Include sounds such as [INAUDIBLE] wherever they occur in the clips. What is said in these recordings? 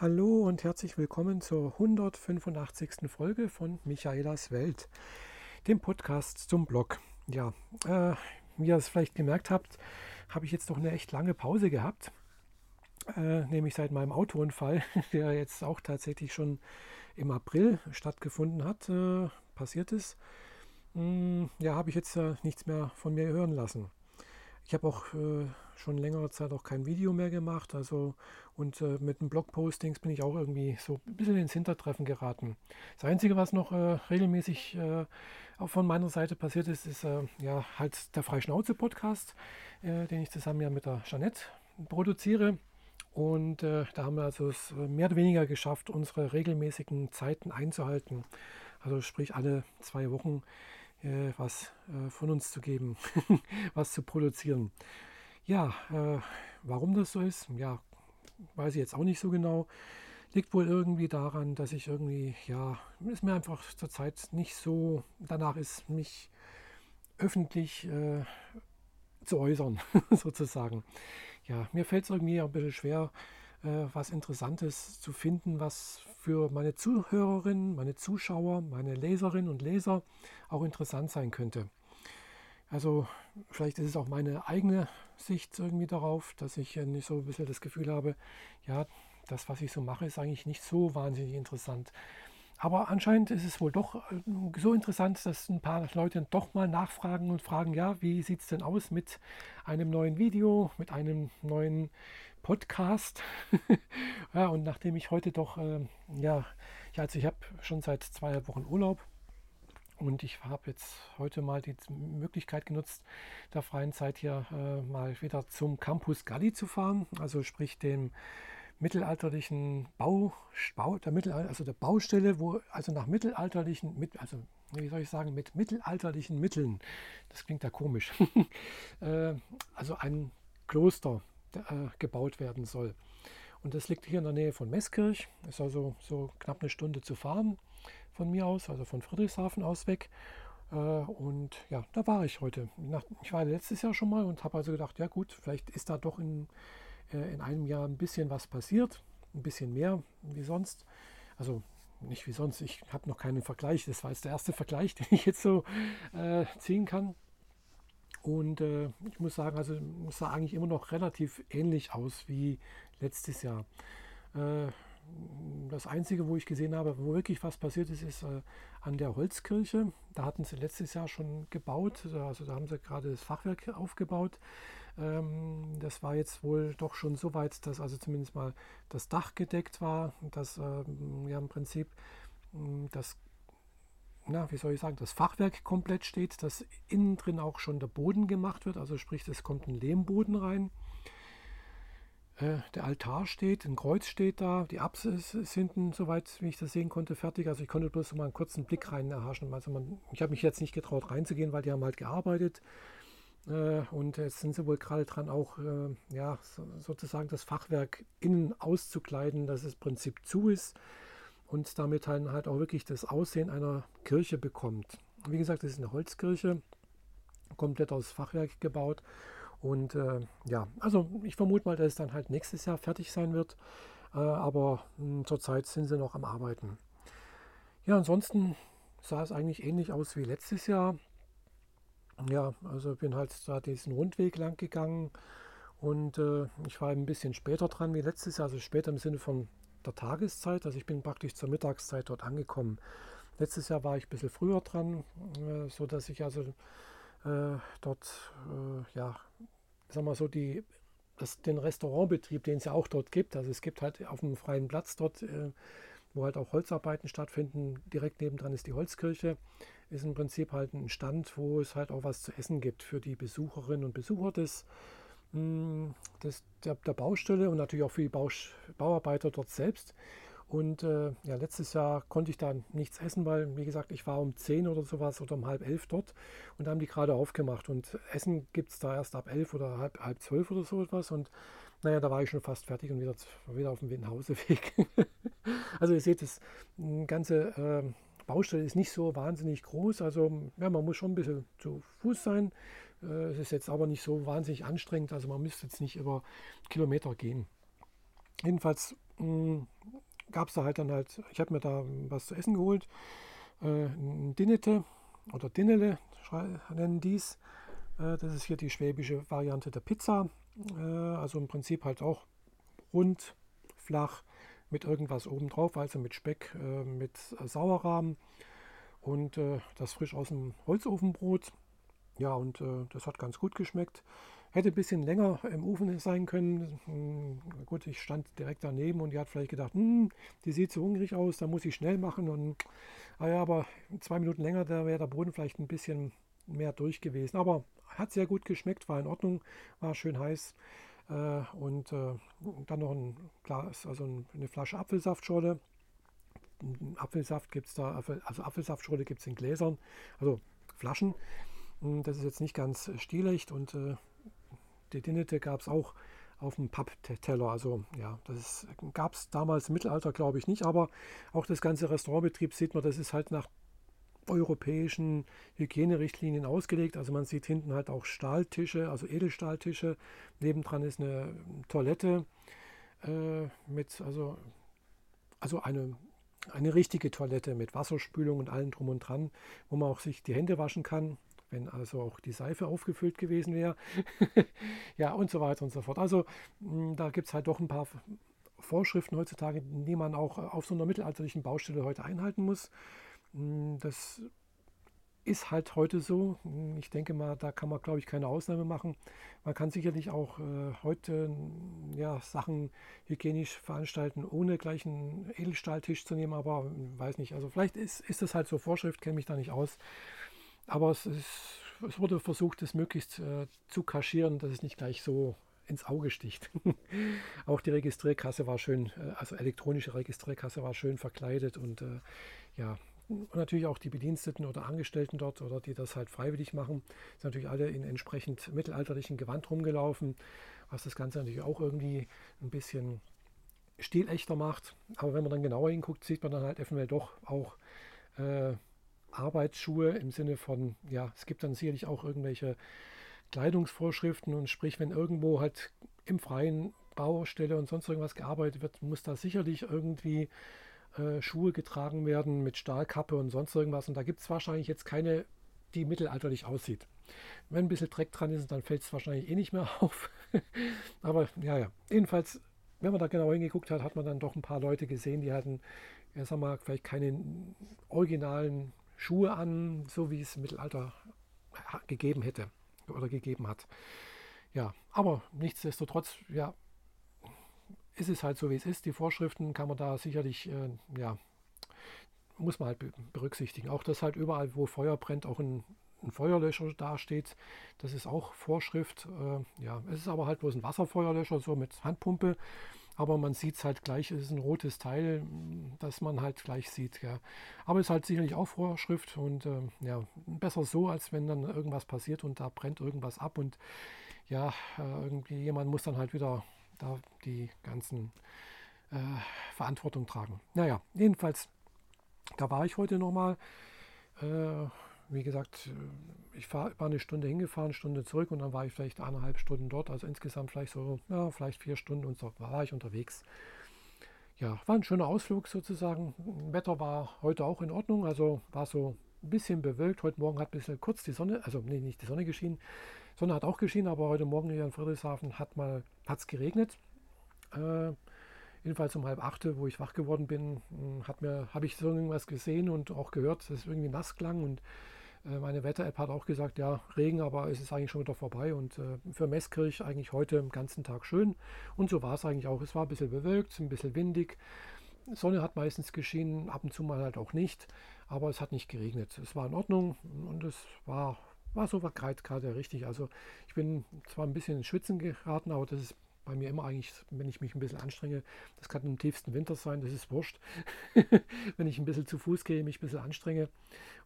Hallo und herzlich willkommen zur 185. Folge von Michaelas Welt, dem Podcast zum Blog. Ja, äh, wie ihr es vielleicht gemerkt habt, habe ich jetzt doch eine echt lange Pause gehabt, äh, nämlich seit meinem Autounfall, [LAUGHS] der jetzt auch tatsächlich schon im April stattgefunden hat, äh, passiert ist. Hm, ja, habe ich jetzt äh, nichts mehr von mir hören lassen. Ich habe auch äh, schon längere Zeit auch kein Video mehr gemacht. Also und äh, mit den Blogpostings bin ich auch irgendwie so ein bisschen ins Hintertreffen geraten. Das Einzige, was noch äh, regelmäßig äh, auch von meiner Seite passiert ist, ist äh, ja halt der Freischnauze-Podcast, äh, den ich zusammen ja mit der Jeanette produziere. Und da haben wir also es mehr oder weniger geschafft, unsere regelmäßigen Zeiten einzuhalten. Also sprich alle zwei Wochen äh, was äh, von uns zu geben, [LAUGHS] was zu produzieren. Ja, äh, warum das so ist, ja, weiß ich jetzt auch nicht so genau. Liegt wohl irgendwie daran, dass ich irgendwie, ja, ist mir einfach zurzeit nicht so danach ist, mich öffentlich äh, zu äußern, [LAUGHS] sozusagen. Ja, mir fällt es irgendwie ein bisschen schwer, äh, was Interessantes zu finden, was für meine Zuhörerinnen, meine Zuschauer, meine Leserinnen und Leser auch interessant sein könnte. Also vielleicht ist es auch meine eigene Sicht irgendwie darauf, dass ich nicht so ein bisschen das Gefühl habe, ja, das, was ich so mache, ist eigentlich nicht so wahnsinnig interessant. Aber anscheinend ist es wohl doch äh, so interessant, dass ein paar Leute doch mal nachfragen und fragen, ja, wie sieht es denn aus mit einem neuen Video, mit einem neuen Podcast. [LAUGHS] ja, und nachdem ich heute doch, äh, ja, also ich habe schon seit zwei Wochen Urlaub und ich habe jetzt heute mal die Möglichkeit genutzt, der freien Zeit hier äh, mal wieder zum Campus Galli zu fahren, also sprich dem mittelalterlichen Bau, Bau der Mittel, also der Baustelle, wo also nach mittelalterlichen, mit, also wie soll ich sagen, mit mittelalterlichen Mitteln, das klingt ja komisch, [LAUGHS] äh, also ein Kloster äh, gebaut werden soll. Und das liegt hier in der Nähe von Meßkirch, ist also so knapp eine Stunde zu fahren von mir aus, also von Friedrichshafen aus weg. Äh, und ja, da war ich heute. Ich war letztes Jahr schon mal und habe also gedacht, ja gut, vielleicht ist da doch in, äh, in einem Jahr ein bisschen was passiert, ein bisschen mehr wie sonst. Also nicht wie sonst, ich habe noch keinen Vergleich. Das war jetzt der erste Vergleich, [LAUGHS] den ich jetzt so äh, ziehen kann. Und äh, ich muss sagen, also es sah eigentlich immer noch relativ ähnlich aus wie letztes Jahr. Äh, das Einzige, wo ich gesehen habe, wo wirklich was passiert ist, ist äh, an der Holzkirche. Da hatten sie letztes Jahr schon gebaut, also da haben sie gerade das Fachwerk aufgebaut. Ähm, das war jetzt wohl doch schon so weit, dass also zumindest mal das Dach gedeckt war, dass ähm, ja im Prinzip hm, das na, wie soll ich sagen, das Fachwerk komplett steht, dass innen drin auch schon der Boden gemacht wird, also sprich, es kommt ein Lehmboden rein. Äh, der Altar steht, ein Kreuz steht da, die Apsis ist hinten, soweit wie ich das sehen konnte, fertig. Also ich konnte bloß mal einen kurzen Blick rein erhaschen. Also man, ich habe mich jetzt nicht getraut reinzugehen, weil die haben halt gearbeitet. Äh, und jetzt sind sie wohl gerade dran, auch äh, ja, so, sozusagen das Fachwerk innen auszukleiden, dass es im Prinzip zu ist und damit dann halt auch wirklich das Aussehen einer Kirche bekommt. Wie gesagt, es ist eine Holzkirche, komplett aus Fachwerk gebaut. Und äh, ja, also ich vermute mal, dass es dann halt nächstes Jahr fertig sein wird. Äh, aber hm, zurzeit sind sie noch am Arbeiten. Ja, ansonsten sah es eigentlich ähnlich aus wie letztes Jahr. Ja, also bin halt da diesen Rundweg lang gegangen und äh, ich war ein bisschen später dran wie letztes Jahr, also später im Sinne von der Tageszeit. Also ich bin praktisch zur Mittagszeit dort angekommen. Letztes Jahr war ich ein bisschen früher dran, äh, so dass ich also äh, dort, äh, ja, sagen wir so, die, das, den Restaurantbetrieb, den es ja auch dort gibt. Also es gibt halt auf dem freien Platz dort, äh, wo halt auch Holzarbeiten stattfinden. Direkt nebendran ist die Holzkirche. Ist im Prinzip halt ein Stand, wo es halt auch was zu essen gibt für die Besucherinnen und Besucher des des, der, der, Baustelle und natürlich auch für die Bausch, Bauarbeiter dort selbst. Und äh, ja, letztes Jahr konnte ich da nichts essen, weil, wie gesagt, ich war um 10 oder sowas oder um halb elf dort und da haben die gerade aufgemacht. Und Essen gibt es da erst ab elf oder halb, halb zwölf oder so etwas. Und naja, da war ich schon fast fertig und wieder, wieder auf dem Nachhauseweg. [LAUGHS] also ihr seht, das ganze äh, Baustelle ist nicht so wahnsinnig groß. Also ja, man muss schon ein bisschen zu Fuß sein. Äh, es ist jetzt aber nicht so wahnsinnig anstrengend, also man müsste jetzt nicht über Kilometer gehen. Jedenfalls gab es da halt dann halt, ich habe mir da was zu essen geholt, äh, ein Dinnete oder Dinnele nennen dies. Äh, das ist hier die schwäbische Variante der Pizza. Äh, also im Prinzip halt auch rund, flach, mit irgendwas obendrauf, also mit Speck, äh, mit Sauerrahmen und äh, das frisch aus dem Holzofenbrot. Ja, und äh, das hat ganz gut geschmeckt. Hätte ein bisschen länger im Ofen sein können. Hm, gut, ich stand direkt daneben und die hat vielleicht gedacht, hm, die sieht so hungrig aus, da muss ich schnell machen. Und, ah ja, aber zwei Minuten länger, da wäre der Boden vielleicht ein bisschen mehr durch gewesen. Aber hat sehr gut geschmeckt, war in Ordnung, war schön heiß. Äh, und äh, dann noch ein Glas, also eine Flasche Apfelsaftschorle. Apfelsaft gibt es da, also Apfelsaftschorle gibt es in Gläsern, also Flaschen. Hm, das ist jetzt nicht ganz stilecht und äh, die Dinette gab es auch auf dem Pappteller. Also ja, das gab es damals im Mittelalter, glaube ich, nicht, aber auch das ganze Restaurantbetrieb sieht man, das ist halt nach europäischen Hygienerichtlinien ausgelegt. Also man sieht hinten halt auch Stahltische, also Edelstahltische. Nebendran ist eine Toilette äh, mit, also, also eine, eine richtige Toilette mit Wasserspülung und allem drum und dran, wo man auch sich die Hände waschen kann, wenn also auch die Seife aufgefüllt gewesen wäre. [LAUGHS] ja, und so weiter und so fort. Also hm, da gibt es halt doch ein paar Vorschriften heutzutage, die man auch auf so einer mittelalterlichen Baustelle heute einhalten muss. Hm, das ist halt heute so. Hm, ich denke mal, da kann man, glaube ich, keine Ausnahme machen. Man kann sicherlich auch äh, heute ja, Sachen hygienisch veranstalten, ohne gleich einen Edelstahltisch zu nehmen, aber weiß nicht. Also vielleicht ist, ist das halt so Vorschrift, kenne mich da nicht aus. Aber es, ist, es wurde versucht, es möglichst äh, zu kaschieren, dass es nicht gleich so ins Auge sticht. [LAUGHS] auch die Registrierkasse war schön, äh, also elektronische Registrierkasse war schön verkleidet und äh, ja, und natürlich auch die Bediensteten oder Angestellten dort oder die das halt freiwillig machen, sind natürlich alle in entsprechend mittelalterlichen Gewand rumgelaufen, was das Ganze natürlich auch irgendwie ein bisschen stilechter macht. Aber wenn man dann genauer hinguckt, sieht man dann halt eventuell doch auch äh, Arbeitsschuhe im Sinne von, ja, es gibt dann sicherlich auch irgendwelche Kleidungsvorschriften und sprich, wenn irgendwo halt im freien Baustelle und sonst irgendwas gearbeitet wird, muss da sicherlich irgendwie äh, Schuhe getragen werden mit Stahlkappe und sonst irgendwas. Und da gibt es wahrscheinlich jetzt keine, die mittelalterlich aussieht. Wenn ein bisschen Dreck dran ist, dann fällt es wahrscheinlich eh nicht mehr [LAUGHS] auf. Aber ja, ja. Jedenfalls, wenn man da genau hingeguckt hat, hat man dann doch ein paar Leute gesehen, die hatten, ja, sag mal, vielleicht keine originalen Schuhe an, so wie es im Mittelalter gegeben hätte oder gegeben hat. Ja, aber nichtsdestotrotz, ja, ist es halt so, wie es ist. Die Vorschriften kann man da sicherlich, äh, ja, muss man halt berücksichtigen. Auch dass halt überall, wo Feuer brennt, auch ein, ein Feuerlöscher dasteht. Das ist auch Vorschrift. Äh, ja, es ist aber halt bloß ein Wasserfeuerlöscher, so mit Handpumpe. Aber man sieht es halt gleich, es ist ein rotes Teil, das man halt gleich sieht. Ja. Aber es ist halt sicherlich auch Vorschrift und äh, ja, besser so, als wenn dann irgendwas passiert und da brennt irgendwas ab und ja, äh, irgendwie jemand muss dann halt wieder da die ganzen äh, Verantwortung tragen. Naja, jedenfalls, da war ich heute nochmal. Äh, wie gesagt, äh, ich war eine Stunde hingefahren, eine Stunde zurück und dann war ich vielleicht eineinhalb Stunden dort. Also insgesamt vielleicht so, ja, vielleicht vier Stunden und so war ich unterwegs. Ja, war ein schöner Ausflug sozusagen. Wetter war heute auch in Ordnung, also war so ein bisschen bewölkt. Heute Morgen hat ein bisschen kurz die Sonne, also nee, nicht die Sonne geschienen, Sonne hat auch geschienen, aber heute Morgen hier in Friedrichshafen hat es geregnet. Äh, jedenfalls um halb acht, wo ich wach geworden bin, hm, habe ich so irgendwas gesehen und auch gehört, dass es irgendwie nass klang. Und äh, meine Wetter-App hat auch gesagt, ja, Regen, aber es ist eigentlich schon wieder vorbei. Und äh, für Meßkirch eigentlich heute den ganzen Tag schön. Und so war es eigentlich auch. Es war ein bisschen bewölkt, ein bisschen windig. Sonne hat meistens geschienen, ab und zu mal halt auch nicht. Aber es hat nicht geregnet. Es war in Ordnung und es war war so gerade richtig. Also ich bin zwar ein bisschen ins Schwitzen geraten, aber das ist bei mir immer eigentlich, wenn ich mich ein bisschen anstrenge, das kann im tiefsten Winter sein, das ist wurscht. [LAUGHS] wenn ich ein bisschen zu Fuß gehe, mich ein bisschen anstrenge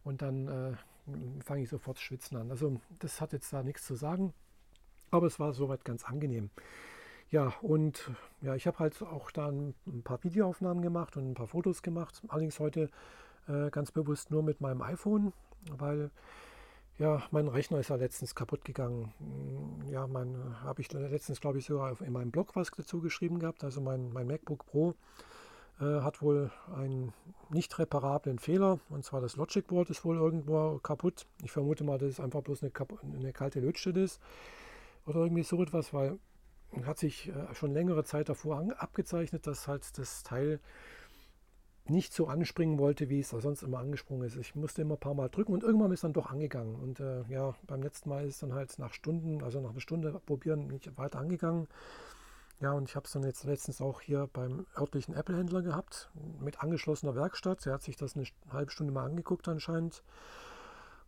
und dann äh, fange ich sofort schwitzen an. Also das hat jetzt da nichts zu sagen, aber es war soweit ganz angenehm. Ja, und ja, ich habe halt auch da ein paar Videoaufnahmen gemacht und ein paar Fotos gemacht. Allerdings heute äh, ganz bewusst nur mit meinem iPhone, weil Ja, mein Rechner ist ja letztens kaputt gegangen. Hm, ja, mein habe ich letztens, glaube ich, sogar in meinem Blog was dazu geschrieben gehabt. Also mein, mein MacBook Pro äh, hat wohl einen nicht reparablen Fehler. Und zwar das Logic Board ist wohl irgendwo kaputt. Ich vermute mal, dass es einfach bloß eine, eine kalte Lötstelle ist. Oder irgendwie so etwas, weil hat sich äh, schon längere Zeit davor abgezeichnet, dass halt das Teil nicht so anspringen wollte, wie es sonst immer angesprungen ist. Ich musste immer ein paar Mal drücken und irgendwann ist dann doch angegangen. Und äh, ja, beim letzten Mal ist dann halt nach Stunden, also nach einer Stunde probieren, nicht weiter angegangen. Ja, und ich habe es dann jetzt letztens auch hier beim örtlichen Apple-Händler gehabt, mit angeschlossener Werkstatt. Er hat sich das eine halbe Stunde mal angeguckt anscheinend.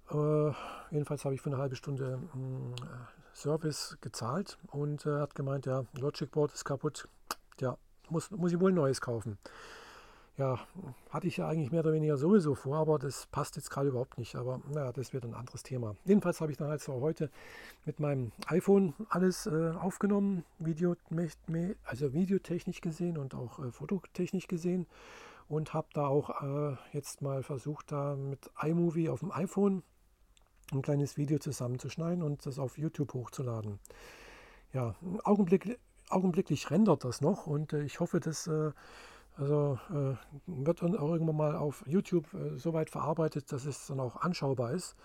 Äh, jedenfalls habe ich für eine halbe Stunde mh, hm, Service gezahlt und äh, hat gemeint, ja, Logic Board ist kaputt. Ja, muss, muss ich wohl ein neues kaufen ja, hatte ich ja eigentlich mehr oder weniger sowieso vor, aber das passt jetzt gerade überhaupt nicht. Aber naja, das wird ein anderes Thema. Jedenfalls habe ich dann halt so heute mit meinem iPhone alles äh, aufgenommen, Video, also videotechnisch gesehen und auch äh, fototechnisch gesehen. Und habe da auch äh, jetzt mal versucht, da mit iMovie auf dem iPhone ein kleines Video zusammenzuschneiden und das auf YouTube hochzuladen. Ja, augenblicklich, augenblicklich rendert das noch und äh, ich hoffe, dass äh, also äh, wird dann auch irgendwann mal auf YouTube äh, so weit verarbeitet, dass es dann auch anschaubar ist.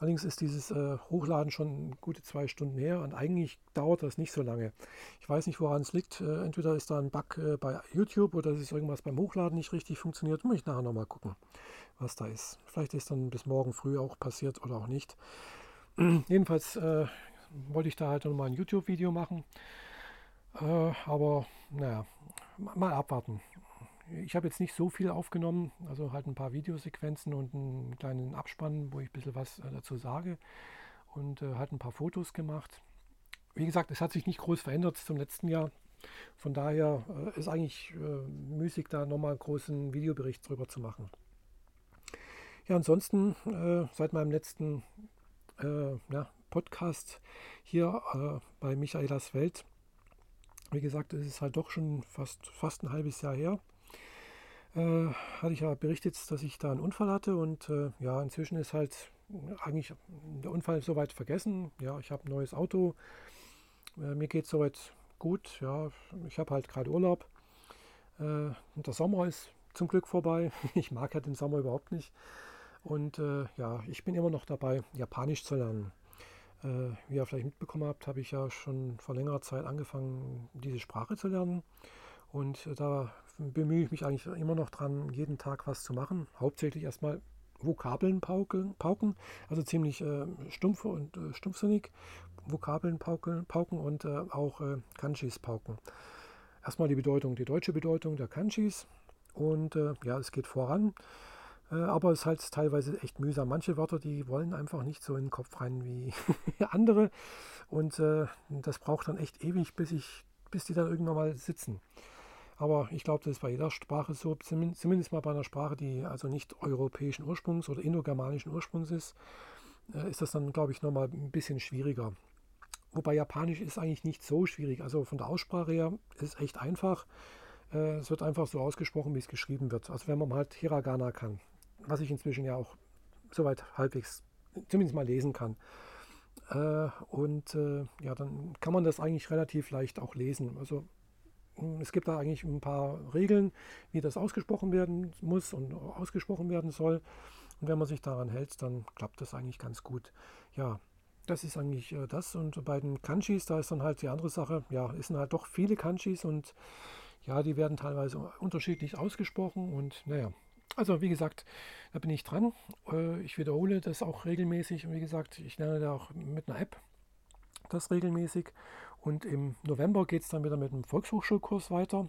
Allerdings ist dieses äh, Hochladen schon gute zwei Stunden her und eigentlich dauert das nicht so lange. Ich weiß nicht, woran es liegt. Äh, entweder ist da ein Bug äh, bei YouTube oder es ist irgendwas beim Hochladen nicht richtig funktioniert. Muss ich nachher nochmal gucken, was da ist. Vielleicht ist dann bis morgen früh auch passiert oder auch nicht. [CLEARS THROAT] Jedenfalls äh, wollte ich da halt nochmal ein YouTube-Video machen. aber naja, mal abwarten ich habe jetzt nicht so viel aufgenommen, also halt ein paar Videosequenzen und einen kleinen Abspann, wo ich ein bisschen was äh, dazu sage und äh, halt ein paar Fotos gemacht. Wie gesagt, es hat sich nicht groß verändert zum letzten Jahr. Von daher äh, ist eigentlich äh, müßig, da nochmal einen großen Videobericht drüber zu machen. Ja, ansonsten äh, seit meinem letzten äh, ja, Podcast hier bei Michaelas Welt, wie gesagt, es ist halt doch schon fast, fast ein halbes Jahr her äh, hatte ich ja berichtet, dass ich da einen Unfall hatte und äh, ja, inzwischen ist halt eigentlich der Unfall soweit vergessen. Ja, ich habe ein neues Auto, äh, mir geht es soweit gut. Ja, ich habe halt gerade Urlaub äh, und der Sommer ist zum Glück vorbei. [LAUGHS] Ich mag ja den Sommer überhaupt nicht. Und äh, ja, ich bin immer noch dabei, Japanisch zu lernen. Äh, wie ihr vielleicht mitbekommen habt, habe ich ja schon vor längerer Zeit angefangen, diese Sprache zu lernen. Und da bemühe ich mich eigentlich immer noch dran, jeden Tag was zu machen. Hauptsächlich erstmal Vokabeln pauken, pauken also ziemlich äh, stumpf und äh, stumpfsinnig. Vokabeln pauken, pauken und äh, auch äh, Kanjis pauken. Erstmal die Bedeutung, die deutsche Bedeutung der Kanjis. Und äh, ja, es geht voran. Äh, aber es ist halt teilweise echt mühsam. Manche Wörter, die wollen einfach nicht so in den Kopf rein wie [LAUGHS] andere. Und äh, das braucht dann echt ewig, bis, ich, bis die dann irgendwann mal sitzen. Aber ich glaube, das ist bei jeder Sprache so, zumindest mal bei einer Sprache, die also nicht europäischen Ursprungs oder indogermanischen Ursprungs ist, äh, ist das dann, glaube ich, nochmal ein bisschen schwieriger. Wobei Japanisch ist eigentlich nicht so schwierig. Also von der Aussprache her ist es echt einfach. Äh, es wird einfach so ausgesprochen, wie es geschrieben wird. Also wenn man halt Hiragana kann, was ich inzwischen ja auch soweit halbwegs zumindest mal lesen kann. Äh, und ja, dann kann man das eigentlich relativ leicht auch lesen. Also es gibt da eigentlich ein paar Regeln, wie das ausgesprochen werden muss und ausgesprochen werden soll. Und wenn man sich daran hält, dann klappt das eigentlich ganz gut. Ja, das ist eigentlich äh, das. Und bei den Kanjis, da ist dann halt die andere Sache, ja, es sind halt doch viele Kanjis und ja, die werden teilweise unterschiedlich ausgesprochen und naja. Also wie gesagt, da bin ich dran. Äh, ich wiederhole das auch regelmäßig und wie gesagt, ich lerne da auch mit einer App das regelmäßig und im November geht es dann wieder mit einem Volkshochschulkurs weiter.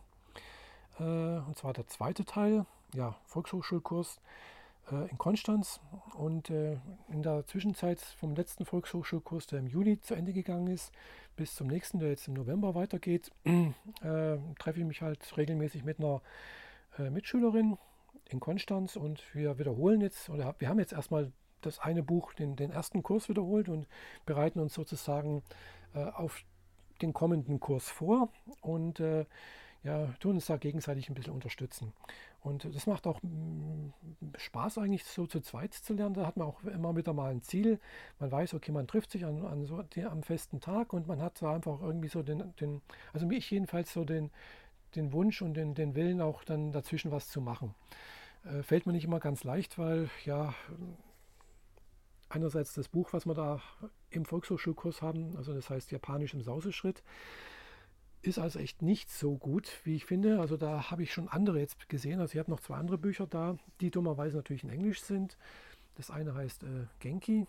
Äh, und zwar der zweite Teil, ja, Volkshochschulkurs äh, in Konstanz. Und äh, in der Zwischenzeit vom letzten Volkshochschulkurs, der im Juni zu Ende gegangen ist, bis zum nächsten, der jetzt im November weitergeht, [CLEARS THROAT] äh, treffe ich mich halt regelmäßig mit einer äh, Mitschülerin in Konstanz und wir wiederholen jetzt, oder wir haben jetzt erstmal das eine Buch, den, den ersten Kurs wiederholt und bereiten uns sozusagen äh, auf den kommenden Kurs vor. Und äh, ja, tun uns da gegenseitig ein bisschen unterstützen. Und das macht auch mm, Spaß eigentlich so zu zweit zu lernen. Da hat man auch immer wieder mal ein Ziel. Man weiß, okay, man trifft sich an, an so die, am festen Tag und man hat da einfach irgendwie so den, den also mich jedenfalls so den, den Wunsch und den, den Willen auch dann dazwischen was zu machen. Äh, fällt mir nicht immer ganz leicht, weil ja einerseits das Buch, was wir da im Volkshochschulkurs haben, also das heißt Japanisch im Sauseschritt, ist also echt nicht so gut, wie ich finde. Also da habe ich schon andere jetzt gesehen. Also ich habe noch zwei andere Bücher da, die dummerweise natürlich in Englisch sind. Das eine heißt äh, Genki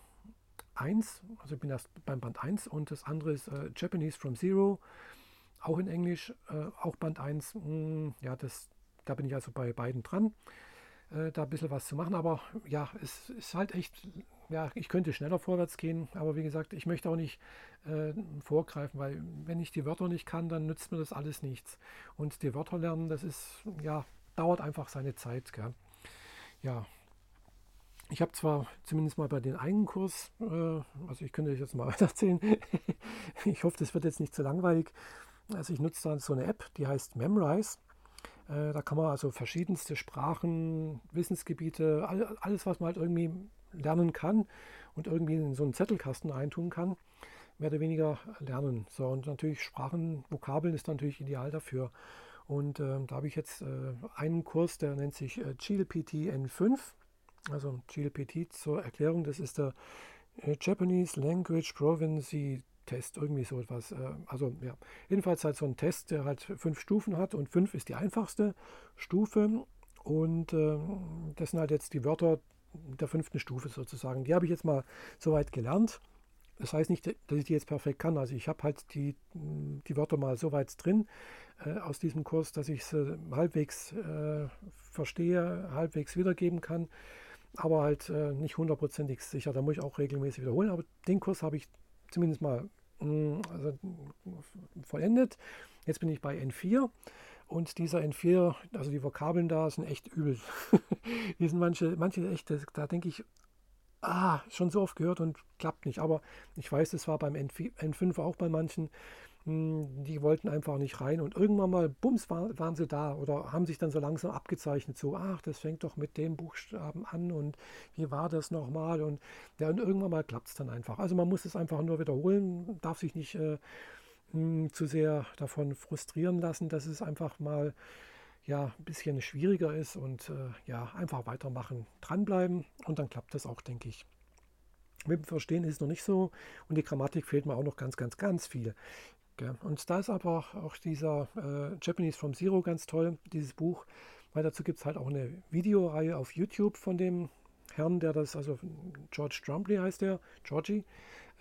1, also ich bin erst beim Band 1 und das andere ist äh, Japanese from Zero, auch in Englisch, äh, auch Band 1. Mh, hm, ja, das, da bin ich also bei beiden dran, äh, da ein bisschen was zu machen. Aber ja, es ist halt echt ja, ich könnte schneller vorwärts gehen, aber wie gesagt, ich möchte auch nicht äh, vorgreifen, weil wenn ich die Wörter nicht kann, dann nützt mir das alles nichts. Und die Wörter lernen, das ist, ja, dauert einfach seine Zeit. Gell? Ja, ich habe zwar zumindest mal bei den einen Kurs, äh, also ich könnte euch jetzt mal [LAUGHS] erzählen, ich hoffe, das wird jetzt nicht zu langweilig. Also ich nutze dann so eine App, die heißt Memrise. Äh, da kann man also verschiedenste Sprachen, Wissensgebiete, alles, was man halt irgendwie lernen kann und irgendwie in so einen Zettelkasten eintun kann, mehr oder weniger lernen. So, und natürlich Sprachen, Vokabeln ist natürlich ideal dafür. Und äh, da habe ich jetzt äh, einen Kurs, der nennt sich äh, GLPT N5. Also GLPT zur Erklärung, das ist der äh, Japanese Language Province Test, irgendwie so etwas. Äh, also ja, jedenfalls halt so ein Test, der halt fünf Stufen hat und fünf ist die einfachste Stufe. Und äh, das sind halt jetzt die Wörter, der fünften Stufe sozusagen. Die habe ich jetzt mal soweit gelernt. Das heißt nicht, dass ich die jetzt perfekt kann. Also ich habe halt die, die Wörter mal so weit drin äh, aus diesem Kurs, dass ich sie halbwegs äh, verstehe, halbwegs wiedergeben kann, aber halt äh, nicht hundertprozentig sicher. Da muss ich auch regelmäßig wiederholen. Aber den Kurs habe ich zumindest mal mh, mm, also, vollendet. Jetzt bin ich bei N4 und dieser N4, also die Vokabeln da sind echt übel. [LAUGHS] die sind manche, manche echt, da denke ich, ah, schon so oft gehört und klappt nicht. Aber ich weiß, es war beim N5 auch bei manchen, hm, die wollten einfach nicht rein und irgendwann mal, bums, war, waren sie da oder haben sich dann so langsam abgezeichnet, so, ach, das fängt doch mit dem Buchstaben an und wie war das nochmal und, ja, und irgendwann mal klappt es dann einfach. Also man muss es einfach nur wiederholen, darf sich nicht äh, zu sehr davon frustrieren lassen, dass es einfach mal ja, ein bisschen schwieriger ist und äh, ja, einfach weitermachen, dranbleiben und dann klappt das auch, denke ich. Mit dem Verstehen ist es noch nicht so und die Grammatik fehlt mir auch noch ganz, ganz, ganz viel. Und da ist aber auch dieser äh, Japanese from Zero ganz toll, dieses Buch, weil dazu gibt es halt auch eine Videoreihe auf YouTube von dem Herrn, der das, also George Trumbley heißt der, Georgie,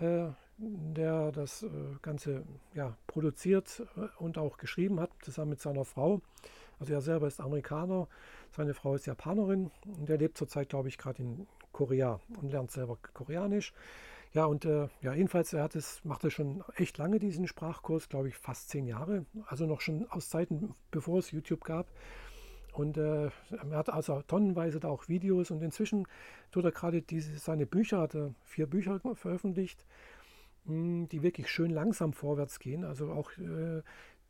äh, der das äh, Ganze ja, produziert äh, und auch geschrieben hat, zusammen mit seiner Frau. Also er selber ist Amerikaner, seine Frau ist Japanerin und er lebt zurzeit, glaube ich, gerade in Korea und lernt selber Koreanisch. Ja, und äh, ja, jedenfalls, er hat es, macht er schon echt lange diesen Sprachkurs, glaube ich, fast zehn Jahre. Also noch schon aus Zeiten, bevor es YouTube gab. Und äh, er hat also tonnenweise da auch Videos und inzwischen tut er gerade diese, seine Bücher, hat er vier Bücher veröffentlicht die wirklich schön langsam vorwärts gehen. Also auch äh,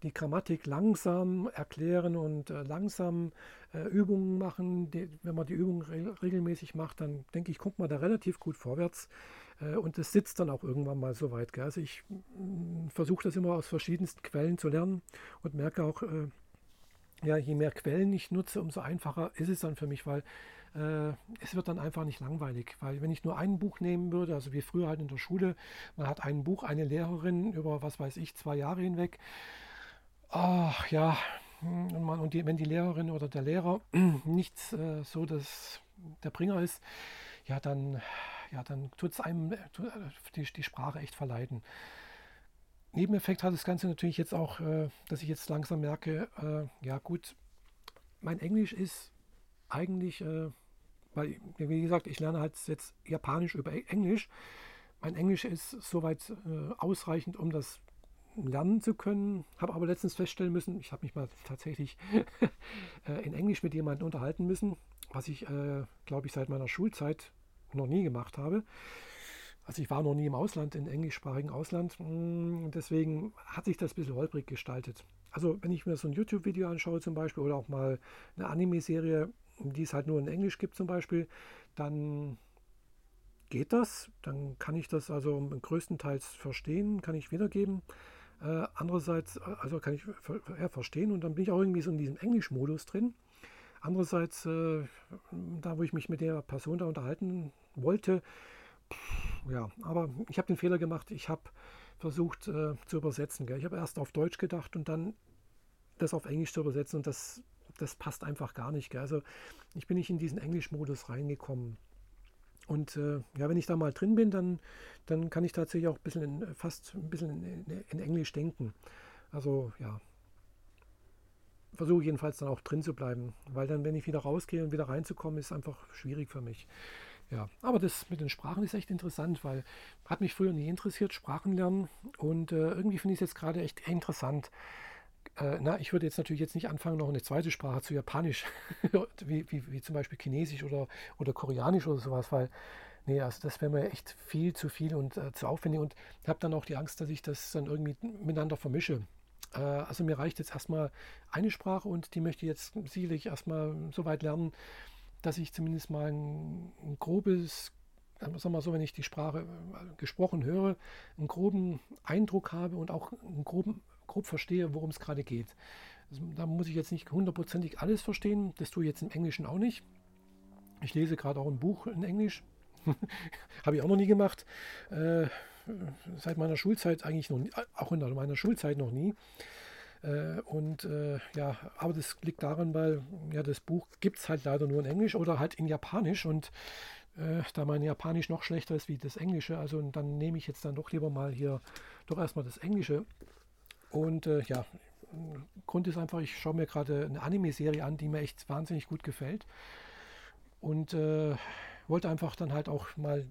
die Grammatik langsam erklären und äh, langsam äh, Übungen machen. Die, wenn man die Übungen re regelmäßig macht, dann denke ich, kommt man da relativ gut vorwärts. Äh, und es sitzt dann auch irgendwann mal so weit. Gell? Also ich hm, versuche das immer aus verschiedensten Quellen zu lernen und merke auch, äh, ja, je mehr Quellen ich nutze, umso einfacher ist es dann für mich, weil äh, es wird dann einfach nicht langweilig, weil wenn ich nur ein Buch nehmen würde, also wie früher halt in der Schule, man hat ein Buch, eine Lehrerin über, was weiß ich, zwei Jahre hinweg. Ach ja, und, man, und die, wenn die Lehrerin oder der Lehrer [CLEARS THROAT] nicht äh, so das, der Bringer ist, ja, dann, ja, dann tut es einem äh, die, die Sprache echt verleiden. Nebeneffekt hat das Ganze natürlich jetzt auch, äh, dass ich jetzt langsam merke, äh, ja gut, mein Englisch ist eigentlich äh, weil, wie gesagt, ich lerne halt jetzt Japanisch über Englisch. Mein Englisch ist soweit äh, ausreichend, um das lernen zu können. Habe aber letztens feststellen müssen, ich habe mich mal tatsächlich [LAUGHS] äh, in Englisch mit jemandem unterhalten müssen, was ich, äh, glaube ich, seit meiner Schulzeit noch nie gemacht habe. Also ich war noch nie im Ausland, im englischsprachigen Ausland. Mm, deswegen hat sich das ein bisschen holprig gestaltet. also wenn ich mir so ein YouTube-Video anschaue zum Beispiel oder auch mal eine Anime-Serie, die es halt nur in Englisch gibt zum Beispiel, dann geht das. Dann kann ich das also größtenteils verstehen, kann ich wiedergeben. Äh, andererseits, also kann ich ja, verstehen und dann bin ich auch irgendwie so in diesem Englisch-Modus drin. Andererseits, äh, da wo ich mich mit der Person da unterhalten wollte, pff, ja, aber ich habe den Fehler gemacht, ich habe versucht äh, zu übersetzen. Gell. Ich habe erst auf Deutsch gedacht und dann das auf Englisch zu übersetzen und das, das passt einfach gar nicht. Gell. Also ich bin nicht in diesen Englisch-Modus reingekommen. Und äh, ja, wenn ich da mal drin bin, dann, dann kann ich tatsächlich auch ein bisschen in, fast ein bisschen in, in Englisch denken. Also ja, versuche jedenfalls dann auch drin zu bleiben, weil dann, wenn ich wieder rausgehe und wieder reinzukommen, ist einfach schwierig für mich. Ja, aber das mit den Sprachen ist echt interessant, weil hat mich früher nie interessiert, Sprachen lernen und äh, irgendwie finde ich es jetzt gerade echt interessant. Äh, na, ich würde jetzt natürlich jetzt nicht anfangen, noch eine zweite Sprache zu Japanisch, [LAUGHS] wie, wie, wie zum Beispiel Chinesisch oder, oder Koreanisch oder sowas, weil, nee, also das wäre mir echt viel zu viel und äh, zu aufwendig und habe dann auch die Angst, dass ich das dann irgendwie miteinander vermische. Äh, also mir reicht jetzt erstmal eine Sprache und die möchte ich jetzt sicherlich erstmal so weit lernen, dass ich zumindest mal ein, ein grobes sagen wir so, wenn ich die Sprache äh, gesprochen höre, einen groben Eindruck habe und auch einen groben grob verstehe, worum es gerade geht. Also, da muss ich jetzt nicht hundertprozentig alles verstehen. Das tue ich jetzt im Englischen auch nicht. Ich lese gerade auch ein Buch in Englisch. [LAUGHS] Habe ich auch noch nie gemacht. Äh, seit meiner Schulzeit eigentlich noch nie, auch in meiner Schulzeit noch nie. Äh, und äh, ja, aber das liegt daran, weil ja das Buch gibt es halt leider nur in Englisch oder halt in Japanisch und äh, da mein Japanisch noch schlechter ist wie das Englische, also dann nehme ich jetzt dann doch lieber mal hier doch erstmal das Englische und äh, ja, Grund ist einfach, ich schaue mir gerade eine Anime-Serie an, die mir echt wahnsinnig gut gefällt. Und äh, wollte einfach dann halt auch mal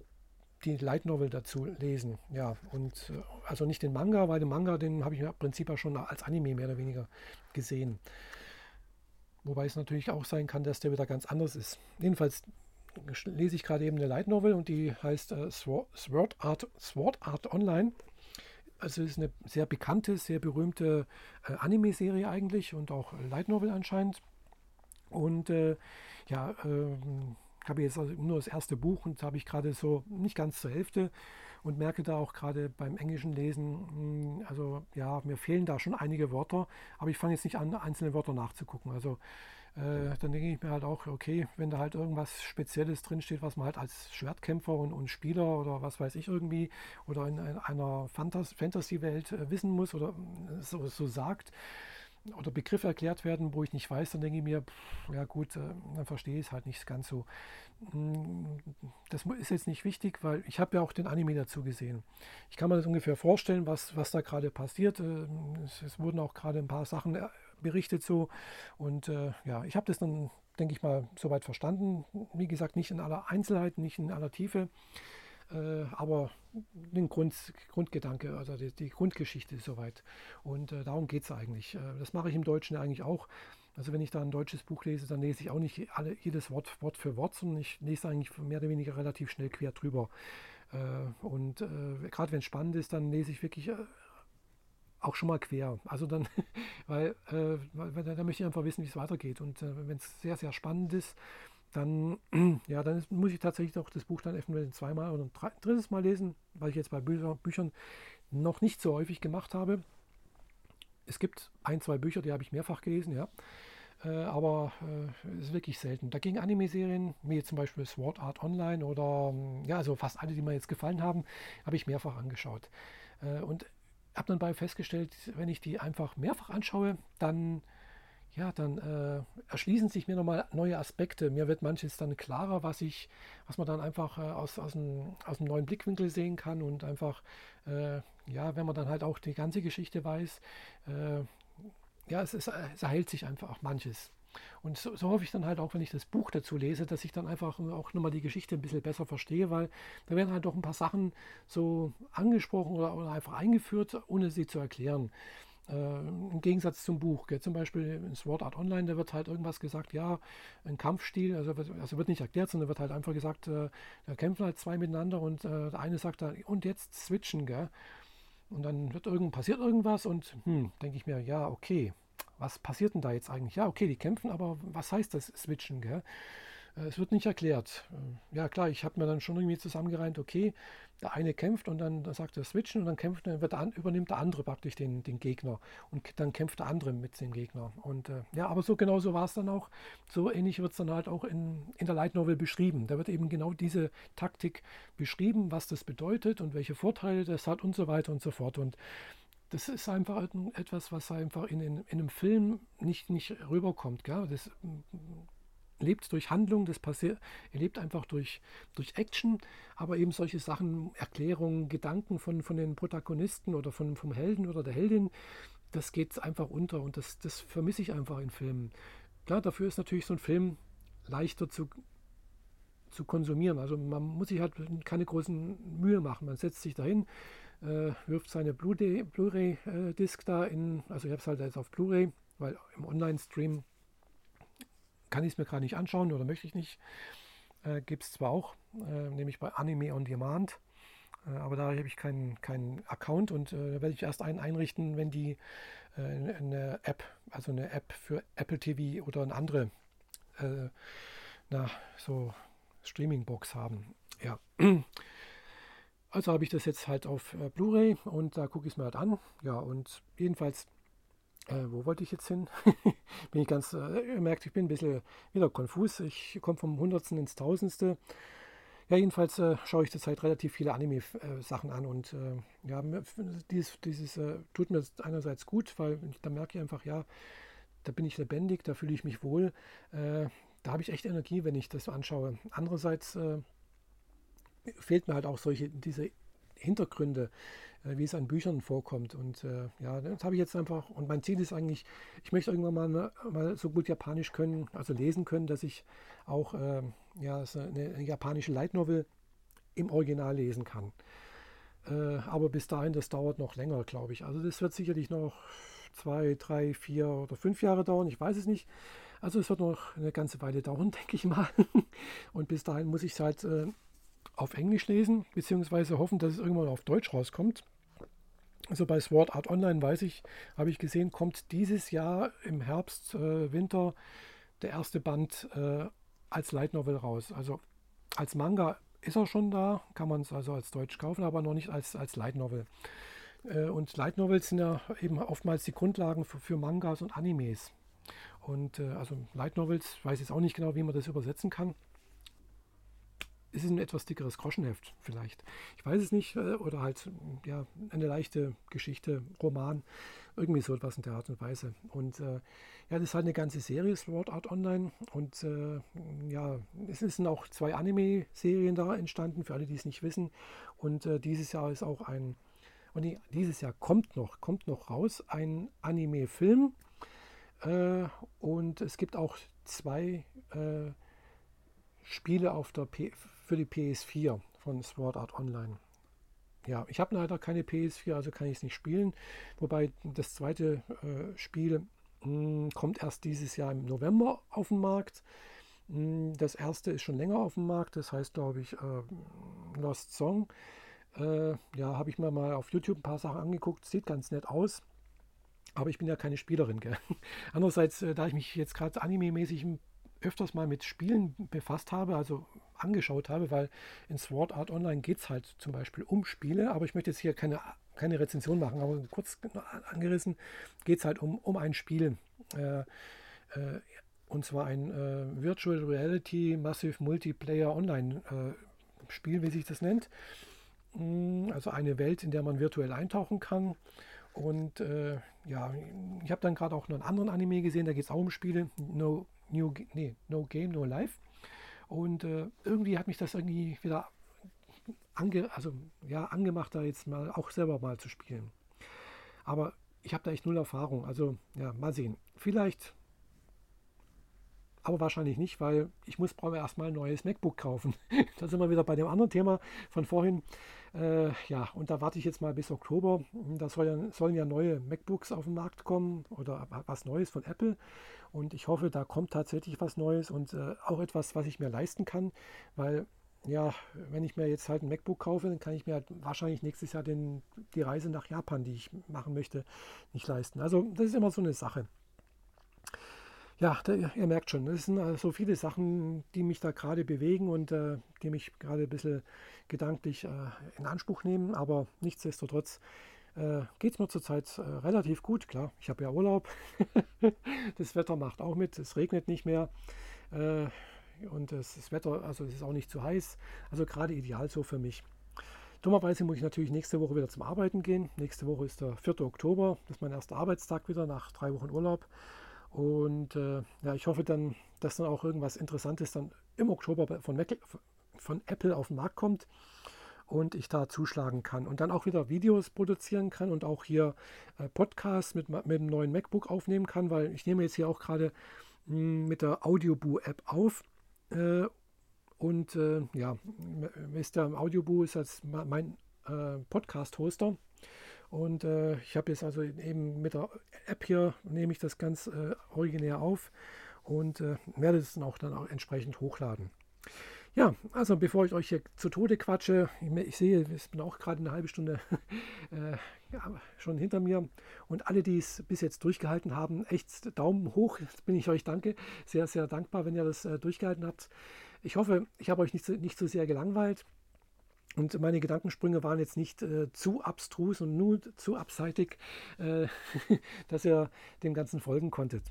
die Light Novel dazu lesen. Ja, und äh, also nicht den Manga, weil den Manga, den habe ich im Prinzip ja schon als Anime mehr oder weniger gesehen. Wobei es natürlich auch sein kann, dass der wieder ganz anders ist. Jedenfalls lese ich gerade eben eine Light Novel und die heißt äh, Sword, Art, Sword Art Online. Also es ist eine sehr bekannte, sehr berühmte äh, Anime-Serie eigentlich und auch Light Novel anscheinend. Und äh, ja, äh, habe jetzt also nur das erste Buch und habe ich gerade so nicht ganz zur Hälfte und merke da auch gerade beim englischen Lesen, mh, hm, also ja, mir fehlen da schon einige Wörter, aber ich fange jetzt nicht an, einzelne Wörter nachzugucken. Also äh, dann denke ich mir halt auch, okay, wenn da halt irgendwas Spezielles drinsteht, was man halt als Schwertkämpfer und, und Spieler oder was weiß ich irgendwie oder in, in einer Fantas Fantasy-Welt äh, wissen muss oder äh, so, so sagt, oder Begriffe erklärt werden, wo ich nicht weiß, dann denke ich mir, pff, ja gut, äh, dann verstehe ich es halt nicht ganz so. Hm, das ist jetzt nicht wichtig, weil ich habe ja auch den Anime dazu gesehen. Ich kann mir das ungefähr vorstellen, was, was da gerade passiert. Ähm, es, es, wurden auch gerade ein paar Sachen berichtet so. Und äh, ja, ich habe das dann, denke ich mal, soweit verstanden. Wie gesagt, nicht in aller Einzelheit, nicht in aller Tiefe. Äh, aber den Grund, Grundgedanke, also die, die Grundgeschichte ist soweit. Und äh, darum geht es eigentlich. Äh, das mache ich im Deutschen eigentlich auch. Also wenn ich da ein deutsches Buch lese, dann lese ich auch nicht alle, jedes Wort Wort für Wort, sondern ich lese eigentlich mehr oder weniger relativ schnell quer drüber. Äh, und äh, gerade wenn es spannend ist, dann lese ich wirklich auch schon mal quer. Also dann, [LAUGHS] weil, äh, weil da möchte ich einfach wissen, wie es weitergeht. Und äh, wenn es sehr, sehr spannend ist, dann, [CLEARS THROAT] ja, dann muss ich tatsächlich auch das Buch dann eventuell zweimal oder ein drittes Mal lesen, weil ich jetzt bei Bücher, Büchern noch nicht so häufig gemacht habe. Es gibt ein, zwei Bücher, die habe ich mehrfach gelesen, ja. Äh, aber es äh, ist wirklich selten. Dagegen Anime-Serien, wie zum Beispiel Sword Art Online oder ja, also fast alle, die mir jetzt gefallen haben, habe ich mehrfach angeschaut. Äh, und habe dann bei festgestellt, wenn ich die einfach mehrfach anschaue, dann ja, dann äh, erschließen sich mir nochmal neue Aspekte. Mir wird manches dann klarer, was ich, was man dann einfach äh, aus, aus, einem, aus einem neuen Blickwinkel sehen kann und einfach, äh, ja, wenn man dann halt auch die ganze Geschichte weiß, äh, ja, es, ist, es erhält sich einfach auch manches. Und so, so, hoffe ich dann halt auch, wenn ich das Buch dazu lese, dass ich dann einfach auch nochmal die Geschichte ein bisschen besser verstehe, weil da werden halt doch ein paar Sachen so angesprochen oder, oder einfach eingeführt, ohne sie zu erklären. Äh, Im Gegensatz zum Buch. Gell? Zum Beispiel in Sword Art Online, da wird halt irgendwas gesagt, ja, ein Kampfstil, also wird, also wird nicht erklärt, sondern wird halt einfach gesagt, äh, da kämpfen halt zwei miteinander und äh, der eine sagt dann, und jetzt switchen, gell? Und dann wird irgend, passiert irgendwas und hm, denke ich mir, ja, okay, was passiert denn da jetzt eigentlich? Ja, okay, die kämpfen, aber was heißt das Switchen? Gell? Äh, es wird nicht erklärt. Äh, ja klar, ich habe mir dann schon irgendwie zusammengereimt, okay, der eine kämpft und dann, dann sagt er switchen und dann kämpft, dann der, übernimmt der andere praktisch den, den Gegner und dann kämpft der andere mit dem Gegner. Und äh, ja, aber so genau so war es dann auch. So ähnlich wird es dann halt auch in, in der Light Novel beschrieben. Da wird eben genau diese Taktik beschrieben, was das bedeutet und welche Vorteile das hat und so weiter und so fort. Und das ist einfach etwas, was einfach in, in, in einem Film nicht, nicht rüberkommt. Gell? Das lebt durch Handlung, das passiert, er lebt einfach durch, durch Action, aber eben solche Sachen, Erklärungen, Gedanken von, von den Protagonisten oder von, vom Helden oder der Heldin, das geht einfach unter und das, das vermisse ich einfach in Filmen. Klar, dafür ist natürlich so ein Film leichter zu, zu konsumieren. Also man muss sich halt keine großen Mühe machen. Man setzt sich dahin, äh, wirft seine Blu-ray-Disc äh, da in, also ich habe es halt jetzt auf Blu-ray, weil im Online-Stream kann ich es mir gerade nicht anschauen oder möchte ich nicht. Äh, Gibt es zwar auch, äh, nämlich bei Anime on Demand, äh, aber da habe ich keinen kein Account und äh, werde ich erst einen einrichten, wenn die äh, eine App, also eine App für Apple TV oder eine andere na, so Streaming-Box haben. Ja. Also habe ich das jetzt halt auf Blu-ray und da gucke ich es mir halt an. Ja, und jedenfalls äh, wo wollte ich jetzt hin? [LAUGHS] bin ich ganz, äh, ihr merkt, ich bin ein bisschen wieder konfus. Ich komme vom Hundertsten ins Tausendste. Ja, jedenfalls äh, schaue ich zurzeit relativ viele Anime-Sachen an und äh, ja, dieses, dieses äh, tut mir einerseits gut, weil da merke ich einfach, ja, da bin ich lebendig, da fühle ich mich wohl. Äh, da habe ich echt Energie, wenn ich das anschaue. Andererseits fehlt mir halt auch solche, diese Hintergründe, äh, wie es an Büchern vorkommt. Und äh, ja, das habe ich jetzt einfach, und mein Ziel ist eigentlich, ich möchte irgendwann mal, mal so gut Japanisch können, also lesen können, dass ich auch äh, ja, so eine, eine, japanische Light Novel im Original lesen kann. Äh, aber bis dahin, das dauert noch länger, glaube ich. Also das wird sicherlich noch zwei, drei, vier oder fünf Jahre dauern, ich weiß es nicht. Also es wird noch eine ganze Weile dauern, [LAUGHS] denke ich mal. Und bis dahin muss ich es halt äh, auf Englisch lesen, beziehungsweise hoffen, dass es irgendwann auf Deutsch rauskommt. Also bei Sword Art Online weiß ich, habe ich gesehen, kommt dieses Jahr im Herbst, äh, Winter der erste Band äh, als Light Novel raus. Also als Manga ist er schon da, kann man es also als Deutsch kaufen, aber noch nicht als, als Light Novel. Äh, und Light Novels sind ja eben oftmals die Grundlagen für, für Mangas und Animes. Und äh, also Light Novels, weiß jetzt auch nicht genau, wie man das übersetzen kann es ist ein etwas dickeres Groschenheft vielleicht. Ich weiß es nicht. Äh, oder halt ja, eine leichte Geschichte, Roman, irgendwie so etwas in der Art und Weise. Und äh, ja, das ist halt eine ganze Serie, Sword Art Online. Und äh, ja, es sind auch zwei Anime-Serien da entstanden, für alle, die es nicht wissen. Und äh, dieses Jahr ist auch ein, und nee, dieses Jahr kommt noch, kommt noch raus, ein Anime-Film. Äh, und es gibt auch zwei äh, Spiele auf der P für die PS4 von Sword Art Online. Ja, ich habe leider keine PS4, also kann ich es nicht spielen. Wobei das zweite äh, Spiel mh, hm, kommt erst dieses Jahr im November auf den Markt. Mh, hm, das erste ist schon länger auf dem Markt, das heißt, glaube ich, äh, Lost Song. Äh, ja, habe ich mir mal auf YouTube ein paar Sachen angeguckt, sieht ganz nett aus. Aber ich bin ja keine Spielerin. Gell? [LAUGHS] Andererseits, äh, da ich mich jetzt gerade anime-mäßig öfters mal mit Spielen befasst habe, also angeschaut habe, weil in Sword Art Online geht es halt zum Beispiel um Spiele, aber ich möchte jetzt hier keine, keine Rezension machen, aber kurz angerissen geht es halt um, um ein Spiel. Äh, äh, und zwar ein äh, Virtual Reality Massive Multiplayer Online äh, Spiel, wie sich das nennt. Mm, also eine Welt, in der man virtuell eintauchen kann. Und äh, ja, ich habe dann gerade auch noch einen anderen Anime gesehen, da geht es auch um Spiele. No New, nee, No Game, No Life. Und äh, irgendwie hat mich das irgendwie wieder ange, also, ja, angemacht, da jetzt mal auch selber mal zu spielen. Aber ich habe da echt null Erfahrung. Also ja, mal sehen. Vielleicht, aber wahrscheinlich nicht, weil ich muss brauche erstmal ein neues MacBook kaufen. [LAUGHS] da sind wir wieder bei dem anderen Thema von vorhin. Äh, ja, und da warte ich jetzt mal bis Oktober. Da soll ja, sollen ja neue MacBooks auf den Markt kommen oder was Neues von Apple. Und ich hoffe, da kommt tatsächlich was Neues und äh, auch etwas, was ich mir leisten kann, weil ja, wenn ich mir jetzt halt ein MacBook kaufe, dann kann ich mir halt wahrscheinlich nächstes Jahr den, die Reise nach Japan, die ich machen möchte, nicht leisten. Also das ist immer so eine Sache. Ja, da, ihr merkt schon, es sind so also viele Sachen, die mich da gerade bewegen und äh, die mich gerade ein bisschen gedanklich äh, in Anspruch nehmen. Aber nichtsdestotrotz äh, geht es mir zurzeit äh, relativ gut. Klar, ich habe ja Urlaub. [LAUGHS] das Wetter macht auch mit. Es regnet nicht mehr. Äh, und das, das Wetter, also es ist auch nicht zu heiß. Also gerade ideal so für mich. Dummerweise muss ich natürlich nächste Woche wieder zum Arbeiten gehen. Nächste Woche ist der 4. Oktober. Das ist mein erster Arbeitstag wieder nach drei Wochen Urlaub. Und äh, ja, ich hoffe dann, dass dann auch irgendwas Interessantes dann im Oktober von, Mac, von Apple auf den Markt kommt und ich da zuschlagen kann und dann auch wieder Videos produzieren kann und auch hier äh, Podcasts mit, mit dem neuen MacBook aufnehmen kann, weil ich nehme jetzt hier auch gerade hm, mit der Audioboo-App auf. Äh, und äh, ja, ihr, Audioboo ist jetzt mein äh, Podcast-Hoster. Und äh, ich habe jetzt also eben mit der App hier, nehme ich das ganz äh, originär auf und äh, werde es dann auch dann auch entsprechend hochladen. Ja, also bevor ich euch hier zu Tode quatsche, ich, ich sehe, ich bin auch gerade eine halbe Stunde [LAUGHS] äh, ja, schon hinter mir und alle, die es bis jetzt durchgehalten haben, echt Daumen hoch, jetzt bin ich euch danke, sehr, sehr dankbar, wenn ihr das äh, durchgehalten habt. Ich hoffe, ich habe euch nicht, nicht zu sehr gelangweilt. Und meine Gedankensprünge waren jetzt nicht äh, zu abstrus und nur zu abseitig, äh, [LAUGHS] dass ihr dem Ganzen folgen konntet.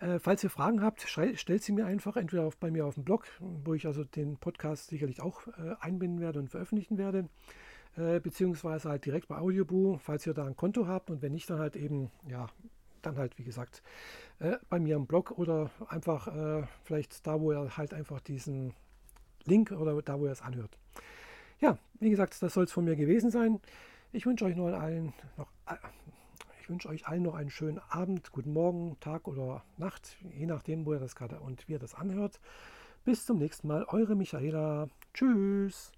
Äh, falls ihr Fragen habt, stellt sie mir einfach entweder auf, bei mir auf dem Blog, wo ich also den Podcast sicherlich auch äh, einbinden werde und veröffentlichen werde, äh, beziehungsweise halt direkt bei Audioboo, falls ihr da ein Konto habt und wenn nicht, dann halt eben, ja, dann halt wie gesagt äh, bei mir im Blog oder einfach vielleicht da, wo ihr halt einfach diesen Link oder da, wo ihr es anhört. Ja, wie gesagt, das soll es von mir gewesen sein. Ich wünsche euch noch allen noch, äh, ich wünsche euch allen noch einen schönen Abend, guten Morgen, Tag oder Nacht, je nachdem, wo ihr das gerade und wie ihr das anhört. Bis zum nächsten Mal, eure Michaela. Tschüss.